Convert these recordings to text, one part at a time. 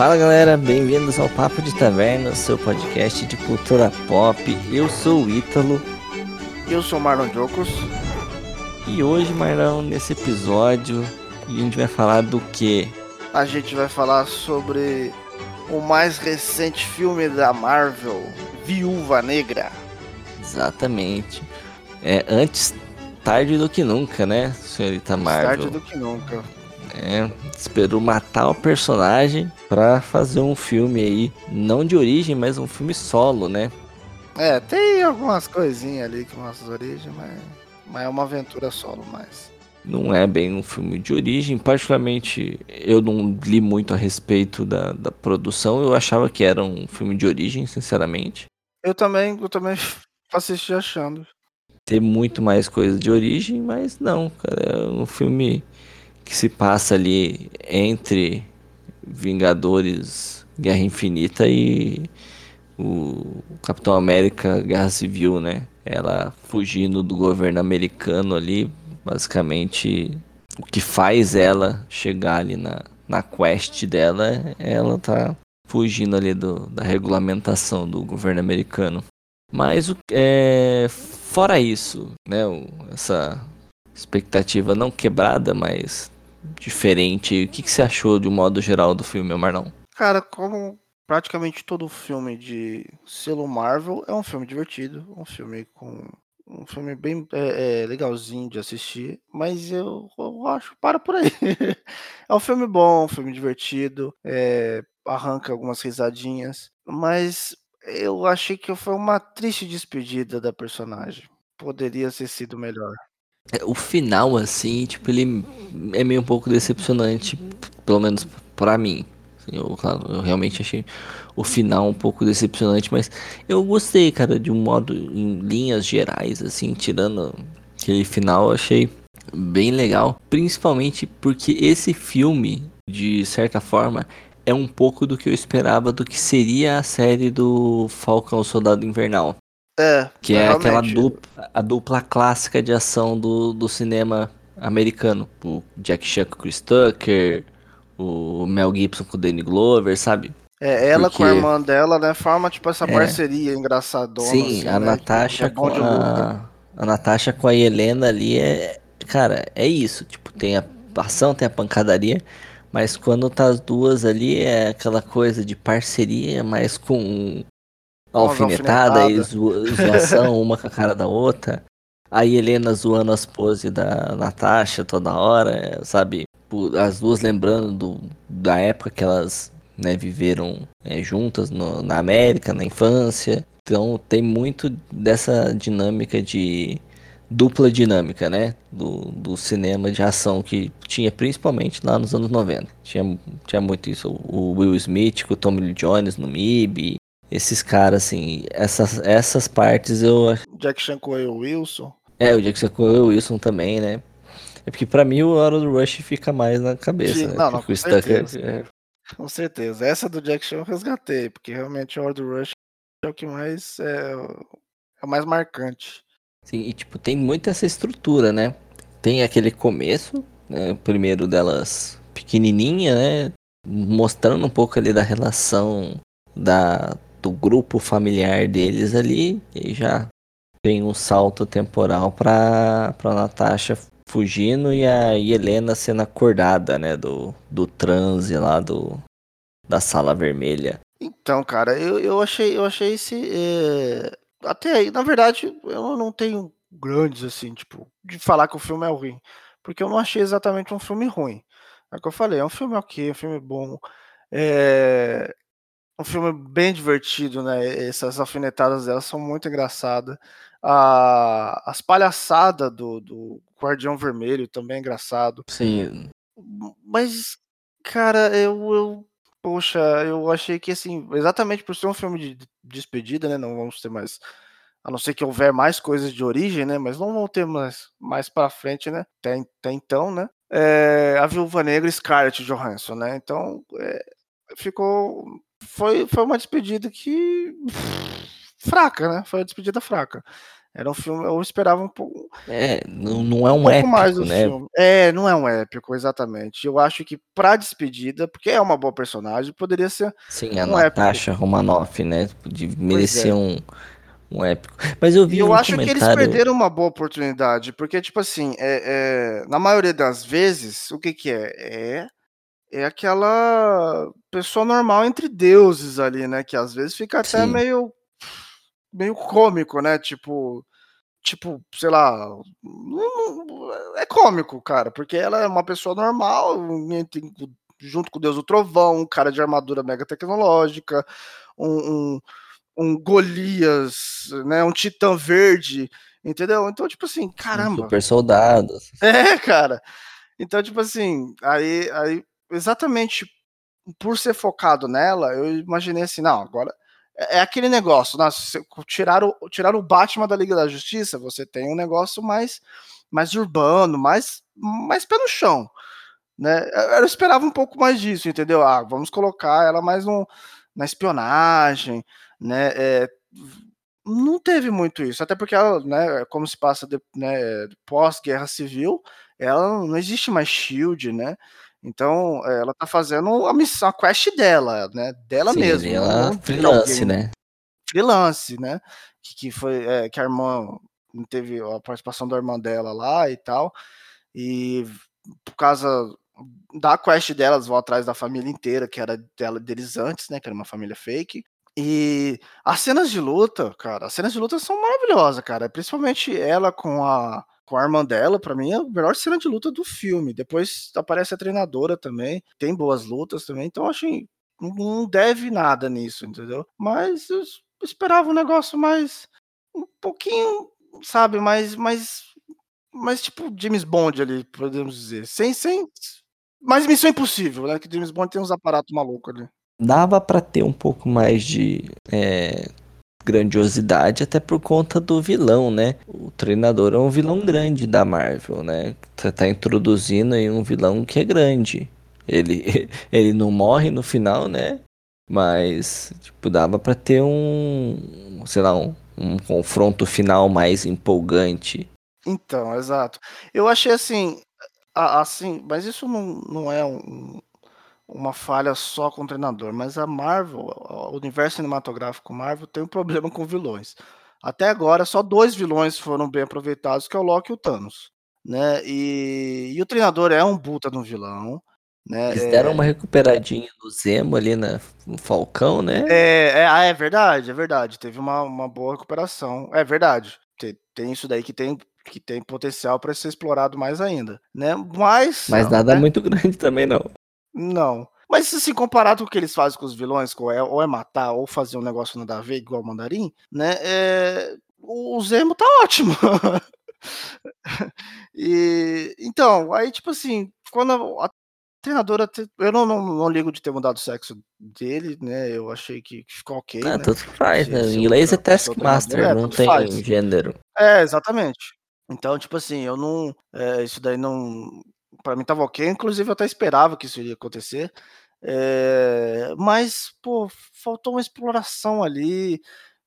Fala galera, bem-vindos ao Papo de Taverna, seu podcast de cultura pop. Eu sou o Ítalo. Eu sou o Marlon Jocos. E hoje, Marlon, nesse episódio, a gente vai falar do que? A gente vai falar sobre o mais recente filme da Marvel, Viúva Negra. Exatamente. É antes tarde do que nunca, né, senhorita Marvel? Tarde do que nunca. É, esperou matar o personagem pra fazer um filme aí, não de origem, mas um filme solo, né? É, tem algumas coisinhas ali que mostram as origens, mas, mas é uma aventura solo mais. Não é bem um filme de origem, particularmente eu não li muito a respeito da, da produção, eu achava que era um filme de origem, sinceramente. Eu também, eu também assisti achando. Ter muito mais coisa de origem, mas não, cara, é um filme que se passa ali entre Vingadores Guerra Infinita e o Capitão América Guerra Civil, né? Ela fugindo do governo americano ali, basicamente o que faz ela chegar ali na, na quest dela, ela tá fugindo ali do, da regulamentação do governo americano. Mas é, fora isso, né, essa expectativa não quebrada, mas diferente. O que, que você achou de um modo geral do filme, Marlon? Cara, como praticamente todo filme de selo Marvel, é um filme divertido, um filme com um filme bem é, é, legalzinho de assistir, mas eu, eu acho para por aí. é um filme bom, um filme divertido, é, arranca algumas risadinhas, mas eu achei que foi uma triste despedida da personagem. Poderia ter sido melhor. É, o final, assim, tipo, ele é meio um pouco decepcionante, pelo menos para mim. Assim, eu, claro, eu realmente achei o final um pouco decepcionante, mas eu gostei, cara, de um modo, em linhas gerais, assim, tirando aquele final, eu achei bem legal. Principalmente porque esse filme, de certa forma, é um pouco do que eu esperava do que seria a série do Falcão Soldado Invernal. É, que é realmente. aquela dupla, a dupla clássica de ação do, do cinema americano. O Jack Chan com o Chris Tucker, o Mel Gibson com o Danny Glover, sabe? É, ela Porque... com a irmã dela, né? Forma tipo essa é. parceria engraçadona. Sim, assim, a né? Natasha é com a... a Natasha com a Helena ali é. Cara, é isso. Tipo, tem a ação, tem a pancadaria. Mas quando tá as duas ali é aquela coisa de parceria, mas com alfinetada e zoação uma com a cara da outra. A Helena zoando as poses da Natasha toda hora, sabe? As duas lembrando do, da época que elas né, viveram é, juntas no, na América, na infância. Então tem muito dessa dinâmica de dupla dinâmica, né? Do, do cinema de ação que tinha principalmente lá nos anos 90. Tinha, tinha muito isso. O Will Smith com o Tommy Lee Jones no MIB, esses caras, assim, essas, essas partes eu. Jack Chan com o Wilson. É, o Jack Chan com o Wilson também, né? É porque pra mim o Hora do Rush fica mais na cabeça, Sim, né? Não, não, com certeza. É... Com certeza. Essa do Jack Chan eu resgatei, porque realmente o do Rush é o que mais é, é o mais marcante. Sim, e tipo, tem muito essa estrutura, né? Tem aquele começo, né? primeiro delas pequenininha, né? Mostrando um pouco ali da relação da do grupo familiar deles ali e já tem um salto temporal para para Natasha fugindo e a Helena sendo acordada, né, do, do transe lá do da sala vermelha. Então, cara, eu, eu achei eu achei esse é... até aí, na verdade, eu não tenho grandes assim, tipo, de falar que o filme é ruim, porque eu não achei exatamente um filme ruim. É o que eu falei, é um filme ok, um filme bom. É, um filme bem divertido, né? Essas alfinetadas dela são muito engraçadas. A, as palhaçadas do, do Guardião Vermelho também é engraçado. Sim. Mas, cara, eu, eu. Poxa, eu achei que assim, exatamente por ser um filme de despedida, né? Não vamos ter mais. A não ser que houver mais coisas de origem, né? Mas não vão ter mais, mais pra frente, né? Até, até então, né? É, a Viúva Negra e Scarlett Johansson, né? Então, é, ficou foi, foi uma despedida que. fraca, né? Foi uma despedida fraca. Era um filme, eu esperava um pouco. É, não, não é um, um épico, mais né? Filme. É, não é um épico, exatamente. Eu acho que pra despedida, porque é uma boa personagem, poderia ser. Sim, a um Natasha épico. Romanoff, né? De merecer é. um, um épico. Mas eu vi. E eu um acho comentário... que eles perderam uma boa oportunidade, porque, tipo assim, é, é, na maioria das vezes, o que, que é? É é aquela pessoa normal entre deuses ali, né? Que às vezes fica até Sim. meio meio cômico, né? Tipo, tipo, sei lá, é cômico, cara, porque ela é uma pessoa normal, junto com o Deus do Trovão, um cara de armadura mega tecnológica, um, um, um Golias, né? Um Titã Verde, entendeu? Então, tipo assim, caramba. Super soldado. É, cara. Então, tipo assim, aí, aí exatamente por ser focado nela, eu imaginei assim, não, agora é, é aquele negócio, né? tirar, o, tirar o Batman da Liga da Justiça, você tem um negócio mais, mais urbano, mais, mais pé no chão. Né? Eu esperava um pouco mais disso, entendeu? Ah, vamos colocar ela mais no, na espionagem, né? É, não teve muito isso, até porque ela, né, como se passa né, pós-guerra civil, ela não existe mais Shield, né? Então, eh, ela tá fazendo a missão, a quest dela, né? Dela Sim, mesma. Ela freelance, né? Freelance, né? Que, que foi é, que a irmã teve a participação da irmã dela lá e tal. E por causa da quest delas, vão atrás da família inteira, que era dela, deles antes, né? Que era uma família fake. E as cenas de luta, cara, as cenas de luta são maravilhosas, cara. Principalmente ela com a com a irmã dela, para mim é a melhor cena de luta do filme. Depois aparece a treinadora também, tem boas lutas também, então acho que não deve nada nisso, entendeu? Mas eu esperava um negócio mais um pouquinho, sabe, mais mais mais tipo James Bond ali, podemos dizer. Sem sem mais Missão Impossível, né? Que James Bond tem uns aparatos malucos ali. Dava para ter um pouco mais de é, grandiosidade até por conta do vilão, né? O treinador é um vilão grande da Marvel, né? Tá, tá introduzindo aí um vilão que é grande. Ele, ele não morre no final, né? Mas, tipo, dava para ter um, sei lá, um, um confronto final mais empolgante. Então, exato. Eu achei assim, assim, mas isso não, não é um, uma falha só com o treinador, mas a Marvel, o universo cinematográfico Marvel tem um problema com vilões. Até agora, só dois vilões foram bem aproveitados, que é o Loki e o Thanos. Né? E, e o treinador é um puta de um vilão. Né? Eles deram é... uma recuperadinha no Zemo ali na, no Falcão, né? É, é, ah, é verdade, é verdade. Teve uma, uma boa recuperação. É verdade. Tem, tem isso daí que tem que tem potencial para ser explorado mais ainda, né? Mas mas não, nada né? muito grande também não. Não. Mas assim, comparado com o que eles fazem com os vilões, ou é, ou é matar, ou fazer um negócio nada a ver, igual o Mandarim, né? É, o Zemo tá ótimo. e então, aí tipo assim, quando a, treinadora, eu não, não, não, ligo de ter mudado o sexo dele, né? Eu achei que, que ficou ok. Ah, né? tudo faz, né? Em inglês é Taskmaster, é, não tem faz. gênero. É, exatamente. Então, tipo assim, eu não. É, isso daí não para mim tava ok, inclusive eu até esperava que isso iria acontecer. É, mas, pô, faltou uma exploração ali,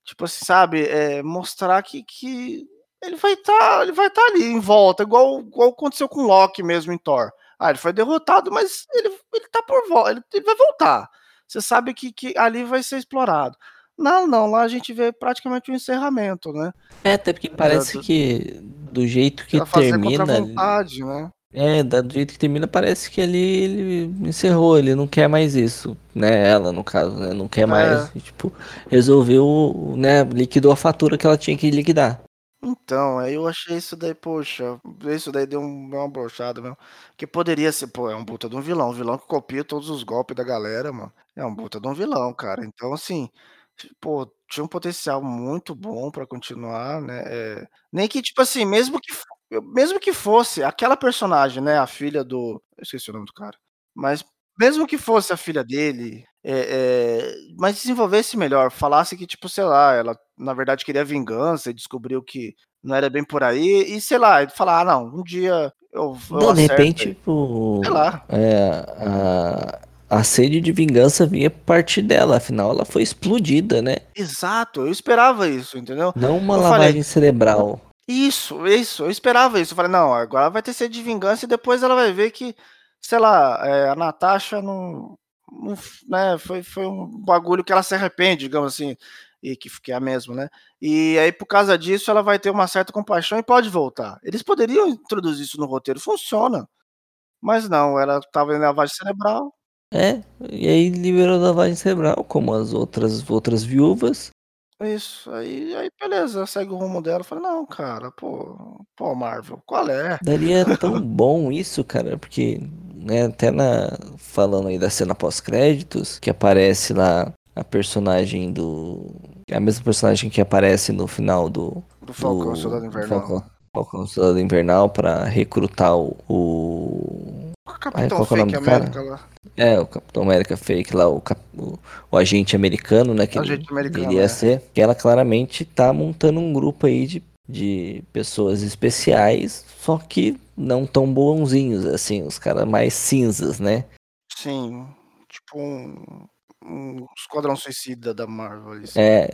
tipo assim, sabe, é, mostrar que, que ele vai estar tá, ele vai estar tá ali em volta, igual, igual aconteceu com o Loki mesmo em Thor. Ah, ele foi derrotado, mas ele, ele tá por volta, ele, ele, vai voltar. Você sabe que, que ali vai ser explorado. Não, não, lá a gente vê praticamente o um encerramento, né? É, até porque parece do, que do jeito que termina. Vontade, né? É, do jeito que termina, parece que ele, ele encerrou, ele não quer mais isso, né? Ela, no caso, né? Não quer mais, é. tipo, resolveu, né? Liquidou a fatura que ela tinha que liquidar. Então, aí eu achei isso daí, poxa, isso daí deu, um, uma brochada mesmo. Que poderia ser, pô, é um puta de um vilão, um vilão que copia todos os golpes da galera, mano. É um puta de um vilão, cara. Então, assim, pô, tinha um potencial muito bom para continuar, né? É, nem que, tipo assim, mesmo que mesmo que fosse aquela personagem, né, a filha do. Eu esqueci o nome do cara. Mas mesmo que fosse a filha dele, é, é, mas desenvolvesse melhor, falasse que, tipo, sei lá, ela na verdade queria vingança e descobriu que não era bem por aí, e sei lá, falar, ah, não, um dia eu. eu não, de repente, tipo. Sei lá. É, a, a sede de vingança vinha partir dela, afinal ela foi explodida, né? Exato, eu esperava isso, entendeu? Não uma Eu lavagem falei, cerebral. Isso, isso, eu esperava isso. Eu falei, não, agora vai ter sede de vingança e depois ela vai ver que, sei lá, é, a Natasha não, não né, foi, foi um bagulho que ela se arrepende, digamos assim, e que, que é a mesma, né? E aí, por causa disso, ela vai ter uma certa compaixão e pode voltar. Eles poderiam introduzir isso no roteiro, funciona. Mas não, ela tava em lavagem cerebral. É, e aí liberou lavagem cerebral, como as outras outras viúvas. Isso, aí, aí beleza, segue o rumo dela. Eu falei, não, cara, pô, pô, Marvel, qual é? Daria tão bom isso, cara, porque, né, até na falando aí da cena pós-créditos, que aparece lá a personagem do a mesma personagem que aparece no final do Do Falcão, do Soldado Invernal. Falcão, Falcão Soldado Invernal para recrutar o, o O Capitão Fake? América lá. é, o Capitão América Fake lá, o, cap- o, o agente americano, né, que Agente americano, iria é. ser, que ela claramente tá montando um grupo aí de, de pessoas especiais, só que não tão bonzinhos, assim, os caras mais cinzas, né? Sim, tipo um, um Esquadrão Suicida da Marvel. assim. É,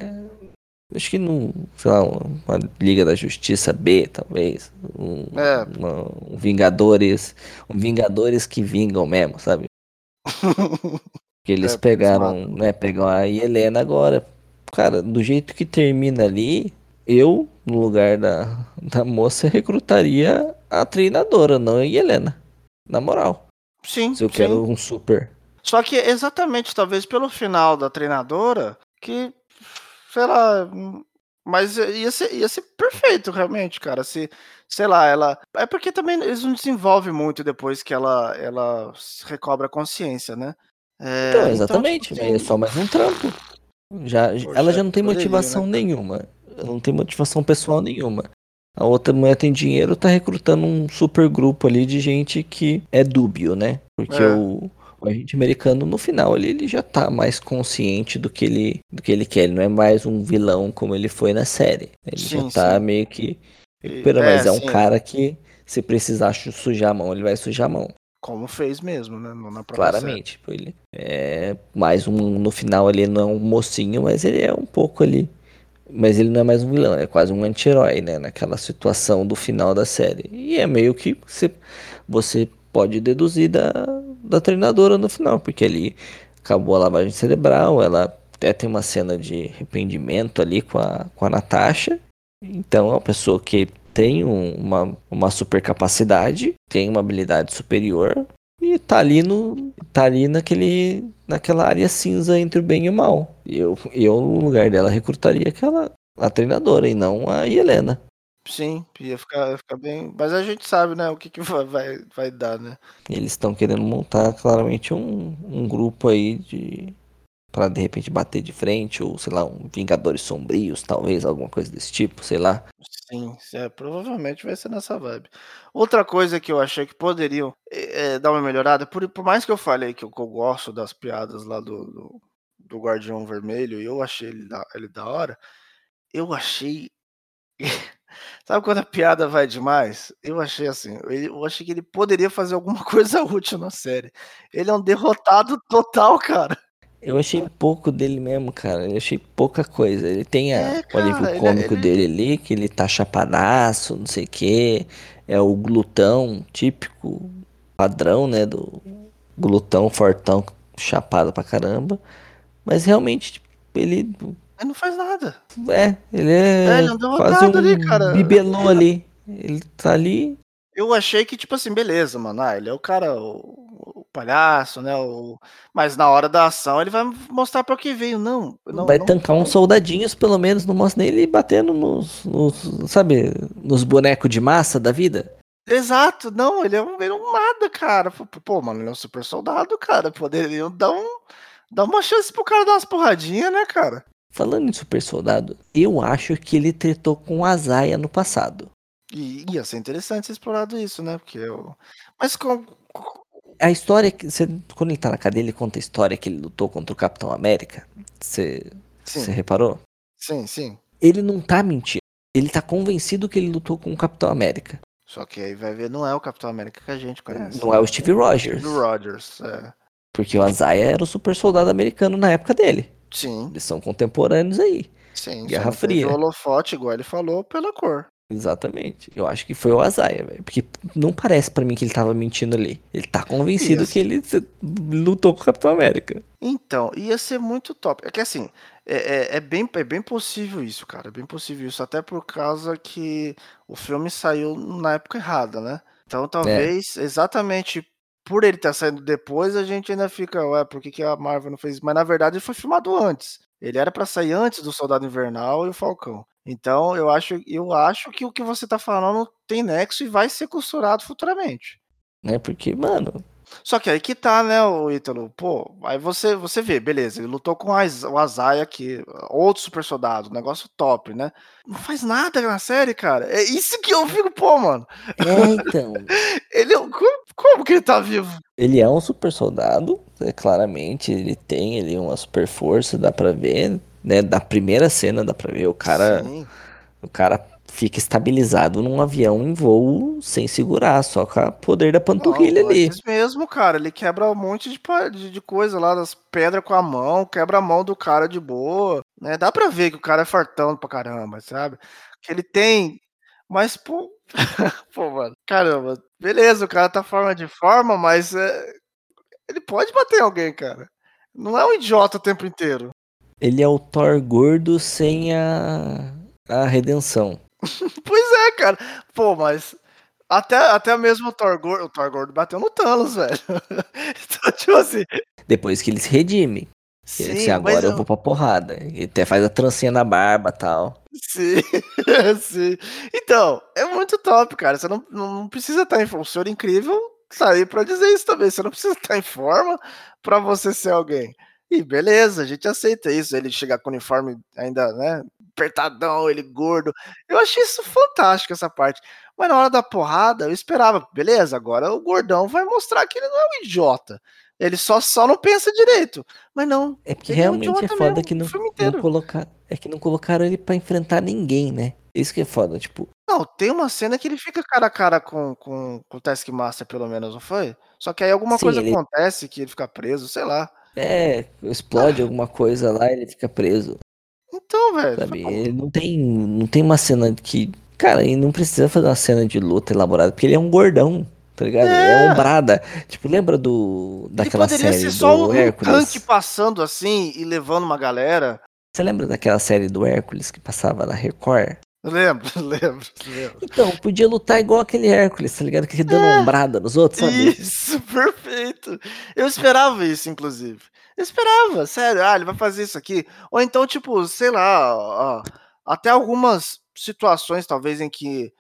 acho que não, sei lá, uma Liga da Justiça B, talvez, um, É. uma- um Vingadores, um Vingadores que vingam mesmo, sabe? Que eles É, pegaram, né, pegam a Helena agora. Cara, do jeito que termina ali, eu, no lugar da, da moça, recrutaria a treinadora, não a Helena. Na moral. Sim, Se eu sim. quero um super. Só que exatamente, talvez pelo final da treinadora, que, sei lá, mas ia ser, ia ser perfeito realmente, cara, se, sei lá, ela... É porque também eles não desenvolvem muito depois que ela, ela recobra a consciência, né? É, Então, tipo exatamente, mas é só mais um trampo. Já, Poxa, ela já não tem poderia, motivação né? nenhuma. Ela não tem motivação pessoal nenhuma. A outra mulher tem dinheiro, tá recrutando um super grupo ali de gente que é dúbio, né? Porque É. o, o agente americano, no final, ele, ele já tá mais consciente do que, ele, do que ele quer. Ele não é mais um vilão como ele foi na série. Ele já Sim, tá sim. meio que recuperando, é, mas é um sim. cara que, se precisar su- sujar a mão, ele vai sujar a mão. Como fez mesmo, né? Na própria Claramente, tipo, ele é mais um no final ele não é um mocinho, mas ele é um pouco ali. Mas ele não é mais um vilão, é quase um anti-herói, né? Naquela situação do final da série. E é meio que você, você pode deduzir da, da treinadora no final, porque ali acabou a lavagem cerebral, ela até tem uma cena de arrependimento ali com a, com a Natasha. Então é uma pessoa que tem um- uma, uma super capacidade, tem uma habilidade superior e tá ali no tá ali naquele naquela área cinza entre o bem e o mal. Eu eu no lugar dela recrutaria aquela a treinadora e não a Helena. Sim, ia ficar, ia ficar bem. Mas a gente sabe, né? O que, que vai, vai, vai dar, né? Eles estão querendo montar claramente um, um grupo aí de para de repente bater de frente ou sei lá, um Vingadores Sombrios, talvez alguma coisa desse tipo, sei lá. Sim, é, provavelmente vai ser nessa vibe. Outra coisa que eu achei que poderiam é, dar uma melhorada, por, por mais que eu falei que eu, que eu gosto das piadas lá do, do, do Guardião Vermelho, e eu achei ele da, ele da hora, eu achei. Sabe quando a piada vai demais? Eu achei assim, eu achei que ele poderia fazer alguma coisa útil na série. Ele é um derrotado total, cara. Eu achei pouco dele mesmo, cara. Eu achei pouca coisa. Ele tem a- É, o alívio cara, ele- cômico ele- dele ali, que ele tá chapadaço, não sei o quê. É o glutão típico, padrão, né? Do glutão fortão, chapado pra caramba. Mas realmente, tipo, ele Ele não faz nada. é, ele É, é ele é um quase derrotado um ali, cara. bibelô ali. Ele tá ali. Eu achei que, tipo assim, beleza, mano. Ah, ele é o cara, o, o palhaço, né? O... Mas na hora da ação ele vai mostrar pra que veio. Não, não vai não- tancar uns soldadinhos, pelo menos, não mostra nem ele batendo nos, nos sabe, nos bonecos de massa da vida. Exato, não, ele é um, ele é um nada, cara. Pô, mano, ele é um super soldado, cara. Poderiam dar um. Dar uma chance pro cara dar umas porradinhas, né, cara? Falando em super soldado, eu acho que ele tretou com a Zaya no passado. E ia ser interessante ser explorado isso, né? Porque eu. Mas com. A história que. Você, quando ele tá na cadeia, ele conta a história que ele lutou contra o Capitão América. Você, Sim, você reparou? sim, sim. Ele não tá mentindo. Ele tá convencido que ele lutou com o Capitão América. Só que aí vai ver, não é o Capitão América que a gente conhece. Não é o Steve Rogers. Do Rogers, é. Porque o Azaia era o super soldado americano na época dele. Sim. Eles são contemporâneos aí. Sim. Guerra Fria. O holofote, igual ele falou, pela cor. Exatamente. Eu acho que foi o Azaia, velho. Porque não parece pra mim que ele tava mentindo ali. Ele tá convencido que ele lutou com o Capitão América. Então, ia ser muito top. É que assim, é, é, é bem, é bem possível isso, cara. É bem possível isso. Até por causa que o filme saiu na época errada, né? Então talvez exatamente por ele estar saindo depois, a gente ainda fica, ué, por que, que a Marvel não fez isso? Mas na verdade ele foi filmado antes. Ele era pra sair antes do Soldado Invernal e o Falcão. Então eu acho, eu acho que o que você tá falando tem nexo e vai ser costurado futuramente. Né? Porque, mano, Só que aí que tá, né, o Ítalo? Pô, aí você, você vê, beleza, ele lutou com o Azaia aqui, outro super soldado, negócio top, né? Não faz nada na série, cara. É isso que eu fico, pô, mano. é, então. Ele é. um- Como, que ele tá vivo? Ele é um super soldado, é, claramente. Ele tem ali uma super força, dá pra ver. Né? Da primeira cena dá pra ver. O cara, Sim. o cara fica estabilizado num avião em voo sem segurar, só com o poder da panturrilha Não, ali. antes mesmo, cara. Ele quebra um monte de, de, de coisa lá, das pedras com a mão, quebra a mão do cara de boa. Né? Dá pra ver que o cara é fartão pra caramba, sabe? Que ele tem. Mas, pô. pô, mano. Caramba. Beleza, o cara tá forma de forma, mas é, ele pode bater em alguém, cara. Não é um idiota o tempo inteiro. Ele é o Thor gordo sem a, a redenção. Pois é, cara. Pô, mas. Até, até mesmo o Thor Gordo, o Thor Gordo bateu no Thanos, velho. então, tipo assim. Depois que ele se redime. Ele disse, agora mas eu vou pra porrada. Ele até faz a trancinha na barba tal. Sim, sim. Então, é muito top, cara. Você não, não, precisa estar em forma. O incrível tá aí pra dizer isso também. Você não precisa estar em forma pra você ser alguém. E beleza, a gente aceita isso. Ele chegar com o uniforme ainda, né? Apertadão, ele gordo. Eu achei isso fantástico, essa parte. Mas na hora da porrada, eu esperava, beleza, agora o gordão vai mostrar que ele não é um idiota. Ele só, só não pensa direito. Mas não. É porque é realmente é foda mesmo, que não, não colocar, é que não colocaram ele pra enfrentar ninguém, né? Isso que é foda, tipo, Não, tem uma cena que ele fica cara a cara com, com, com o Taskmaster, pelo menos, não foi? Só que aí alguma Sim, coisa ele- acontece que ele fica preso, sei lá. é, explode alguma coisa lá, ele fica preso, Então, velho. sabe? pô, Ele não tem, não tem uma cena que, cara, ele não precisa fazer uma cena de luta elaborada, porque ele é um gordão, tá ligado? Ele é É. ombrada. Tipo, lembra do Ele daquela poderia série ser só do um Hércules? tanque passando assim e levando uma galera. Você lembra daquela série do Hércules que passava na Record? Lembro, lembro, lembro. Então, podia lutar igual aquele Hércules, tá ligado? Que ele dando ombrada nos outros, sabe? Isso, perfeito. Eu esperava isso, inclusive. Eu esperava, sério. Ah, ele vai fazer isso aqui. Ou então, tipo, sei lá, ó, até algumas situações, talvez, em que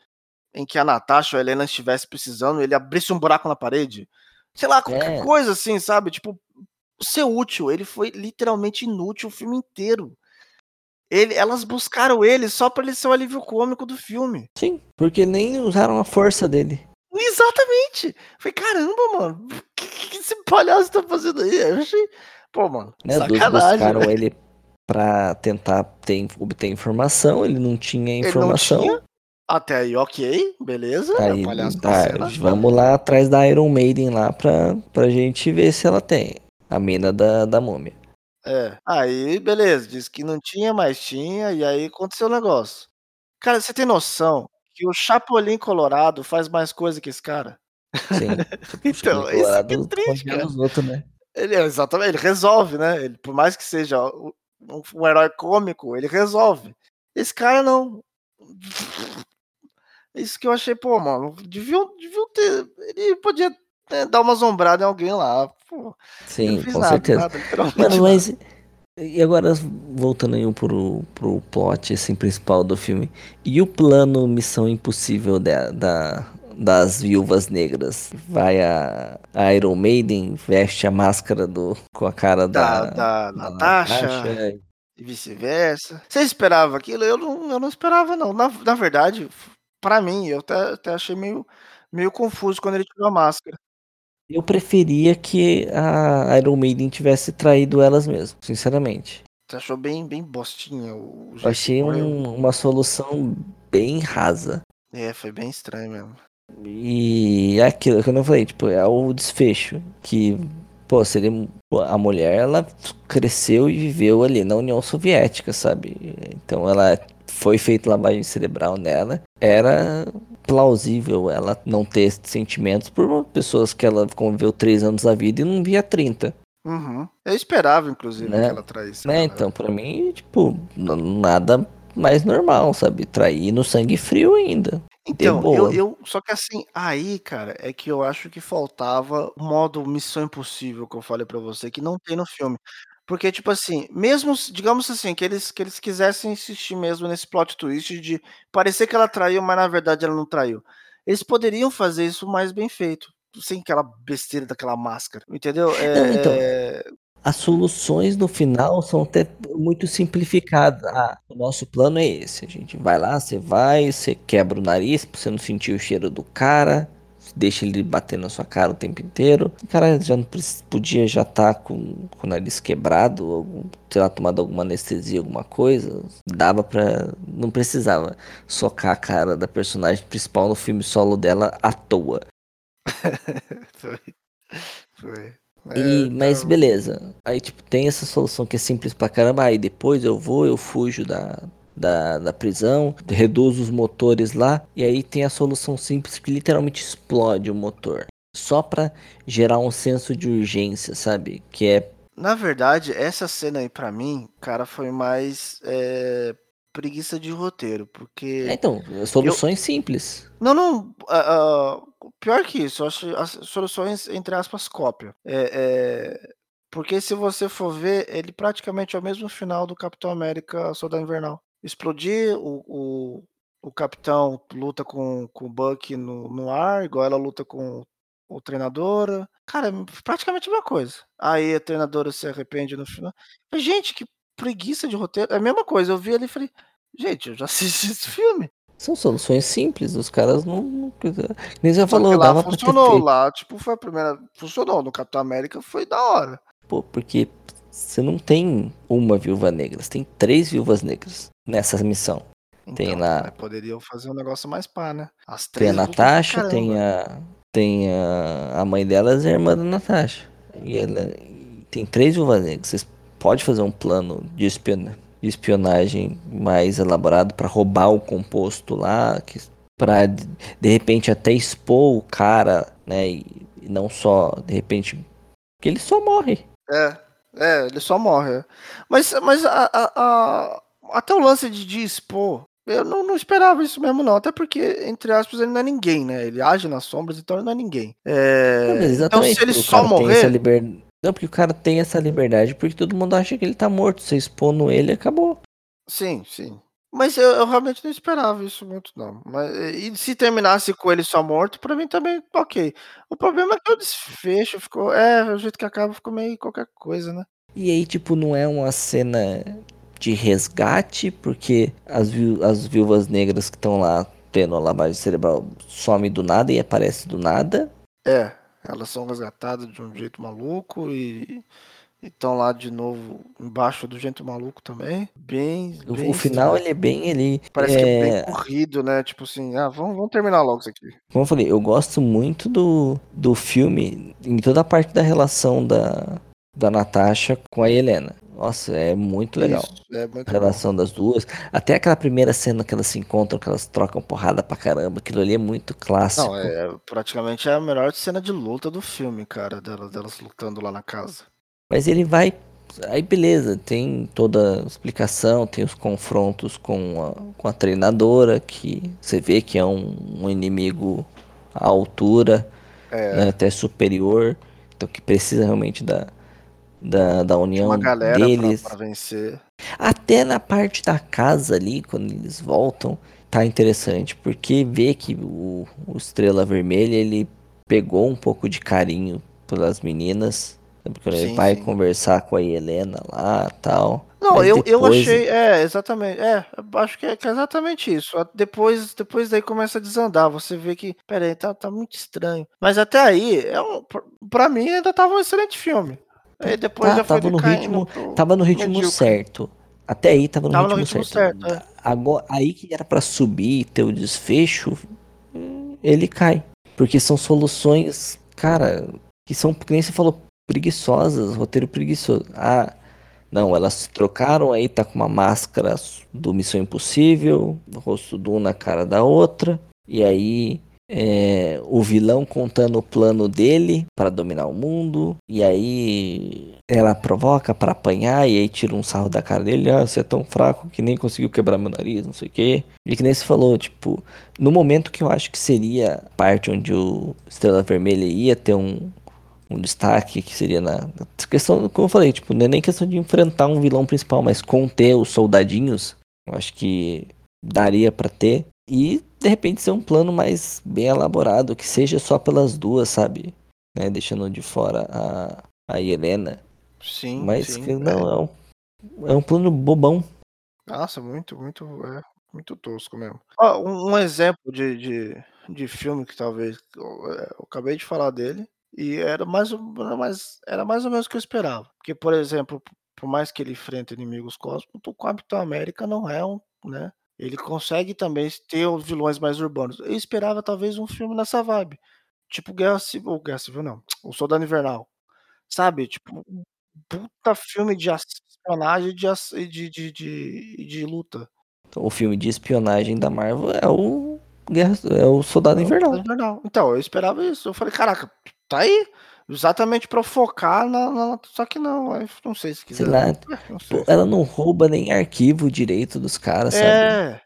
em que a Natasha ou a Helena estivesse precisando, ele abrisse um buraco na parede. Sei lá, qualquer É. coisa assim, sabe? Tipo, ser útil. Ele foi literalmente inútil o filme inteiro. Ele, elas buscaram ele só pra ele ser o alívio cômico do filme. Sim, porque nem usaram a força dele. Exatamente! Falei, caramba, mano, o que, que esse palhaço tá fazendo aí? Eu achei. Pô, mano, Né? Sacanagem. buscaram velho. ele pra tentar ter, obter informação, ele não tinha Ele não informação. tinha. Até aí, ok, beleza. Aí, o palhaço tá, tá vamos lá atrás da Iron Maiden lá pra, pra gente ver se ela tem. A mina da, da múmia. É. Aí, beleza, disse que não tinha, mas tinha, e aí aconteceu o negócio. Cara, você tem noção que o Chapolin Colorado faz mais coisa que esse cara? Sim. Então, isso que é Colorado triste, congela cara. os outros, né? Ele é, exatamente, ele resolve, né? Ele, por mais que seja um, um herói cômico, ele resolve. Esse cara não. Isso que eu achei, pô, mano, deviam, deviam ter. Ele podia né, dar uma zombrada em alguém lá. Pô, Sim, com nada, certeza. nada, Mano, mas. E agora, voltando aí pro, pro plot assim, principal do filme. E o plano Missão Impossível da, da- das viúvas negras? Vai a, a Iron Maiden, veste a máscara do, com a cara Da, da, da da Natasha Natasha. e vice-versa. Você esperava aquilo? Eu não, eu não esperava, não. Na, na verdade, pra mim, eu até, até achei meio, meio confuso quando ele tirou a máscara. Eu preferia que a Iron Maiden tivesse traído elas mesmo, sinceramente. Você achou bem, bem bostinha o jeito achei um- uma solução bem rasa. É, foi bem estranho mesmo. E é aquilo que eu não falei, tipo, é o desfecho que pô, seria a mulher, ela cresceu e viveu ali na União Soviética, sabe? Então ela foi feita lavagem cerebral nela. Era plausível ela não ter sentimentos por pessoas que ela conviveu três anos da vida e não via 30. Uhum. Eu esperava, inclusive, Né? que ela traísse. Né? Então, pra mim, tipo, nada mais normal, sabe? Trair no sangue frio ainda. Então, eu, eu. Só que assim, aí, cara, é que eu acho que faltava o modo Missão Impossível que eu falei pra você, que não tem no filme. Porque, tipo assim, mesmo, digamos assim, que eles, que eles quisessem insistir mesmo nesse plot twist de parecer que ela traiu, mas na verdade ela não traiu. Eles poderiam fazer isso mais bem feito. Sem aquela besteira daquela máscara, entendeu? É, Não, então, é, As soluções no final são até muito simplificadas. Ah, o nosso plano é esse. A gente vai lá, você vai, você quebra o nariz pra você não sentir o cheiro do cara. Deixa ele bater na sua cara o tempo inteiro. O cara já não podia já estar com, com o nariz quebrado, ou, sei lá, tomado alguma anestesia, alguma coisa. Dava pra. Não precisava socar a cara da personagem principal no filme solo dela à toa. foi. Foi. E, É, mas tá- beleza. Aí, tipo, tem essa solução que é simples pra caramba. Aí depois eu vou, eu fujo da, da, da prisão, reduzo os motores lá. E aí tem a solução simples que literalmente explode o motor. Só pra gerar um senso de urgência, sabe? Que é. Na verdade, essa cena aí pra mim, cara, foi mais é, preguiça de roteiro, é, porque então, soluções simples. não, não, ah, ah, pior que isso, eu acho as soluções entre aspas cópia, é, é, porque se você for ver, ele praticamente é o mesmo final do Capitão América Soldado Invernal. Explodir, o, o, o Capitão luta com, com o Buck no, no ar, igual ela luta com o treinadora. Cara, é praticamente a mesma coisa. Aí a treinadora se arrepende no final. Gente, que preguiça de roteiro. É a mesma coisa. Eu vi ali e falei, gente, eu já assisti esse filme. São soluções simples. Os caras não. não nem Só falou, lá dava ter funcionou. feito. Lá, tipo, foi a primeira. Funcionou. No Capitão América foi da hora. Pô, porque você não tem uma viúva negra, você tem três viúvas negras nessa missão. Tem Então, lá- mas poderiam fazer um negócio mais pá, né? As Tem a três lutam pra Natasha, tem a. Tem a. A mãe delas é a irmã da Natasha. E ela. Tem três viúvas negras. Vocês podem fazer um plano de, espiona- de espionagem mais elaborado pra roubar o composto lá. Que, pra de repente até expor o cara, né? E, e não só, de repente. Porque ele só morre. É, é, ele só morre. Mas, mas a, a- a- até o lance de, de expor, eu não, não esperava isso mesmo, não. Até porque, entre aspas, ele não é ninguém, né? Ele age nas sombras, então ele não é ninguém. É, Não, então, se ele só morrer. liber- Não, porque o cara tem essa liberdade, porque todo mundo acha que ele tá morto. Você expondo ele, acabou. Sim, sim. Mas eu, eu realmente não esperava isso muito, não. Mas, e se terminasse com ele só morto, pra mim também, ok. O problema é que o desfecho ficou. É, o jeito que acaba ficou meio qualquer coisa, né? E aí, tipo, não é uma cena de resgate, porque as, viú- as viúvas negras que estão lá tendo a lavagem cerebral some do nada e aparece do nada. É, elas são resgatadas de um jeito maluco e estão lá de novo embaixo do jeito maluco também. Bem. O, bem o final, ele é bem, ele... Parece que é é, bem corrido, né? Tipo assim, ah, vamos, vamos terminar logo isso aqui. Como eu falei, eu gosto muito do, do filme em toda a parte da relação da, da Natasha com a Helena. Nossa, é muito legal. Isso, é muito A bom. relação das duas. Até aquela primeira cena que elas se encontram, que elas trocam porrada pra caramba. Aquilo ali é muito clássico. Não, é praticamente a melhor cena de luta do filme, cara, delas, delas lutando lá na casa. Mas ele vai. Aí beleza, tem toda a explicação, tem os confrontos com a, com a treinadora, que você vê que é um, um inimigo à altura, É, né, até superior. Então que precisa realmente da, da, da união uma galera pra, deles. pra vencer. Até na parte da casa ali, quando eles voltam, tá interessante, porque vê que o, o Estrela Vermelha, ele pegou um pouco de carinho pelas meninas? Quando ele Sim, vai sim. conversar com a Helena lá tal. Não, Mas eu, eu depois- achei, é, exatamente, é, eu acho que é, que é exatamente isso. Depois, depois daí começa a desandar, você vê que, pera aí, tá, tá muito estranho. Mas até aí, é um, pra- pra mim ainda tava um excelente filme. Aí depois Tá, já tava no ritmo, pro tava no ritmo medíocre. certo. Até aí tava no Tava no ritmo, ritmo certo. certo, é. Agora, aí que era pra subir e ter o desfecho, ele cai. Porque são soluções, cara, que são, que nem você falou, preguiçosas, roteiro preguiçoso. Ah, não, elas trocaram aí, tá com uma máscara do Missão Impossível, o rosto de um na cara da outra, e aí é, o vilão contando o plano dele para dominar o mundo, e aí ela provoca para apanhar, e aí tira um sarro da cara dele, ah, você é tão fraco que nem conseguiu quebrar meu nariz, não sei o quê. E que nem se falou, tipo, no momento que eu acho que seria a parte onde o Estrela Vermelha ia ter um, um destaque, que seria na, na questão, como eu falei, tipo, não é nem questão de enfrentar um vilão principal, mas conter os soldadinhos, eu acho que daria para ter. E de repente ser um plano mais bem elaborado, que seja só pelas duas, sabe? Né? Deixando de fora a, a Helena. Sim. Mas sim, que não, é. um, é um plano bobão. Nossa, muito, muito, é, muito tosco mesmo. Ó, um, um exemplo de, de, de filme que talvez. Eu, é, eu acabei de falar dele. E era mais, era mais, era mais ou menos o que eu esperava. Porque, por exemplo, por mais que ele enfrente inimigos cósmicos, o Capitão América não é um, né? Ele consegue também ter os vilões mais urbanos. Eu esperava talvez um filme nessa vibe. Tipo Guerra Civil. Ou Guerra Civil não. O Soldado Invernal. Sabe? Tipo, um puta filme de espionagem e de, de, de, de, de luta. O filme de espionagem da Marvel é o Guerra, é o Soldado Invernal. Invernal. Então, eu esperava isso. Eu falei, caraca, tá aí. Exatamente pra focar na, na, Só que não, não sei se quiser. Sei lá. Não sei. Ela não rouba nem arquivo direito dos caras, é, sabe?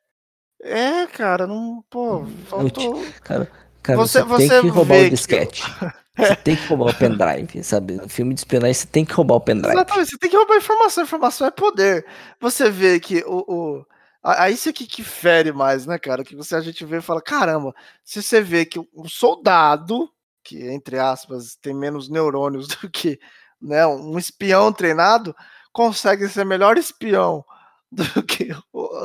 É, cara, não. Pô, faltou. Cara, cara, você, você, tem que roubar o disquete. Que... Você tem que roubar o pendrive, sabe? No filme de espionagem, você tem que roubar o pendrive. Exatamente, você tem que roubar informação. Informação é poder. Você vê que o. o... Aí isso aqui que fere mais, né, cara? Que você a gente vê e fala: caramba, se você vê que o soldado que, entre aspas, tem menos neurônios do que né, um espião treinado, consegue ser melhor espião do que,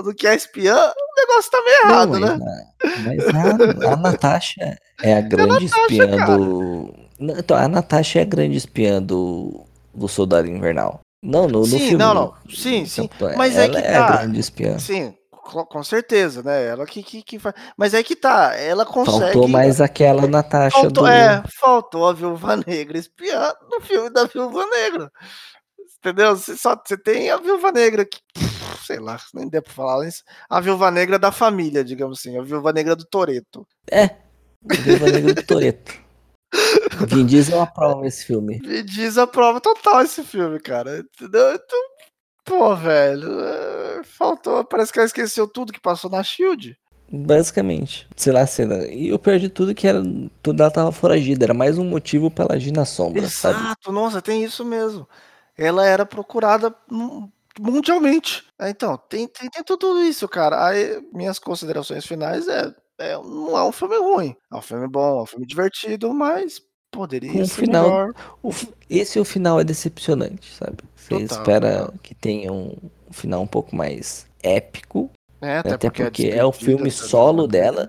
do que a espiã, o negócio tá meio errado, Não, né? Mas a, a Natasha é a grande a Natasha, espiã cara. do. Então, a Natasha é a grande espiã do, do Soldado Invernal. Não, no, no sim, filme. Não, não. Sim, sim. Então, mas é que tá. é a tá. grande espiã. Sim, com certeza, né? Ela que, que, que faz. Mas é que tá, ela consegue. Faltou mais aquela Natasha faltou, do. É, faltou a Viúva Negra espiando no filme da Viúva Negra. Entendeu? Você, só, você tem a Viúva Negra que. Sei lá, nem deu pra falar isso. A Viúva Negra da família, digamos assim. A Viúva Negra do Toreto. É, a Viúva Negra do Toreto. Vin Diesel aprova esse filme. Vin Diesel aprova total esse filme, cara. Entendeu? Então, Pô, velho, é, faltou. Parece que ela esqueceu tudo que passou na Shield. Basicamente. Sei lá, cena. E eu perdi tudo que era. Tudo ela tava foragida. Era mais um motivo pra ela agir na sombra. Exato, sabe? nossa, tem isso mesmo. Ela era procurada mundialmente. É, então, tem, tem, tem tudo isso, cara. Aí, minhas considerações finais é, é. Não é um filme ruim. É um filme bom, é um filme divertido, mas poderia ser final, melhor. O, esse o final é decepcionante, sabe? Você Total, espera que tenha um, final um pouco mais épico. É, até, até porque, porque é o filme solo dela.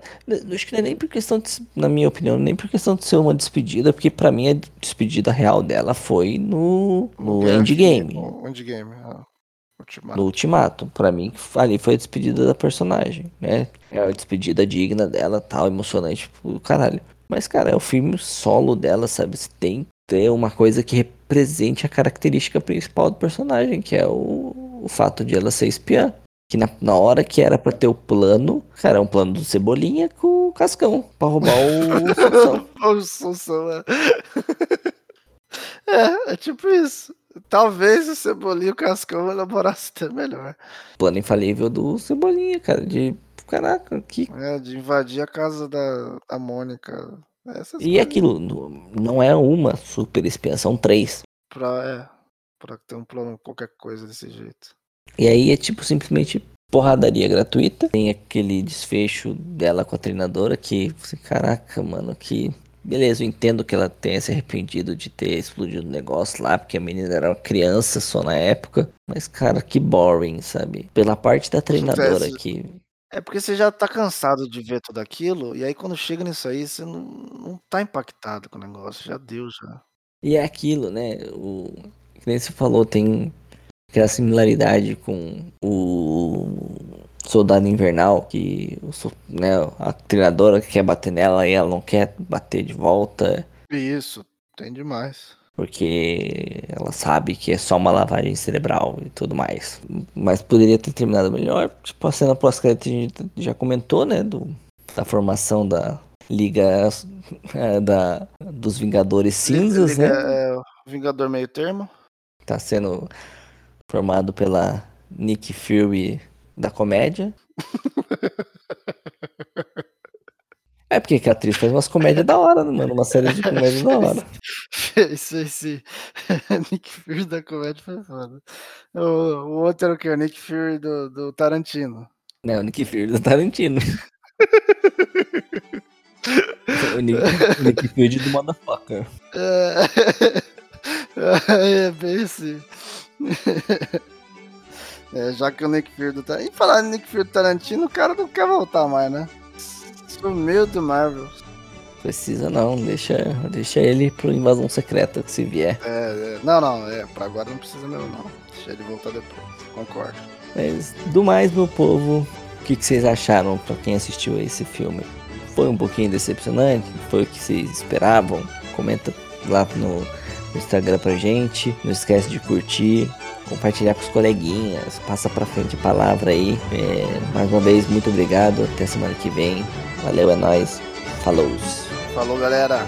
Acho que não é nem por questão, de, na minha opinião, nem por questão de ser uma despedida, porque para mim a despedida real dela foi no, no Endgame. No Endgame, ah, Ultimato. No Ultimato. Pra mim, ali foi a despedida da personagem, né? É a despedida digna dela, tal, emocionante, tipo, caralho. Mas, cara, é o filme solo dela, sabe? Você tem que ter uma coisa que represente a característica principal do personagem, que é o, o fato de ela ser espiã. Que na, na hora que era pra ter o plano, cara, é um plano do Cebolinha com o Cascão, pra roubar o o Sansão, é. é, é tipo isso. Talvez o Cebolinha e o Cascão elaborassem até melhor. Plano infalível do Cebolinha, cara, de caraca, que. É, de invadir a casa da, da Mônica. Essas e coisas. aquilo não é uma super espiã, são três. Pra, é, pra ter um plano, qualquer coisa desse jeito. E aí é tipo simplesmente porradaria gratuita. Tem aquele desfecho dela com a treinadora que, caraca, mano, que. Beleza, eu entendo que ela tenha se arrependido de ter explodido o negócio lá, porque a menina era uma criança só na época. Mas, cara, que boring, sabe? Pela parte da treinadora que é porque você já tá cansado de ver tudo aquilo, e aí quando chega nisso aí, você não, não tá impactado com o negócio, já deu já. E é aquilo, né? O que nem você falou, tem aquela similaridade com o Soldado Invernal, que né, a treinadora quer bater nela e ela não quer bater de volta. Isso, tem demais. Porque ela sabe que é só uma lavagem cerebral e tudo mais. Mas poderia ter terminado melhor. Tipo, a cena pós-crédito a gente já comentou, né? Do, da formação da Liga é, da, dos Vingadores Cinzas, Liga, né? É, Vingador meio termo. Tá sendo formado pela Nick Fury da comédia. É porque a atriz faz umas comédias da hora, né, mano? Uma série de comédias da hora. Isso, esse Nick Fury da comédia foi foda. O, o outro era o que? O Nick Fury do, do Tarantino. Não, o Nick Fury do Tarantino. o, Nick, o Nick Fury do Motherfucker. É, é bem assim. É, já que o Nick Fury do Tarantino. E falar Nick Fury do Tarantino, o cara não quer voltar mais, né? Sumiu do Marvel. Precisa não, deixa, deixa ele pro invasão secreta se vier. É, é, não, não, é, pra agora não precisa mesmo não. Deixa ele voltar depois, concordo. Mas do mais, meu povo, o que, que vocês acharam pra quem assistiu esse filme? Foi um pouquinho decepcionante? Foi o que vocês esperavam? Comenta lá no, no Instagram pra gente. Não esquece de curtir, compartilhar com os coleguinhas, passa pra frente a palavra aí. É, mais uma vez, muito obrigado. Até semana que vem. Valeu, é nóis. Falou. Falou, galera.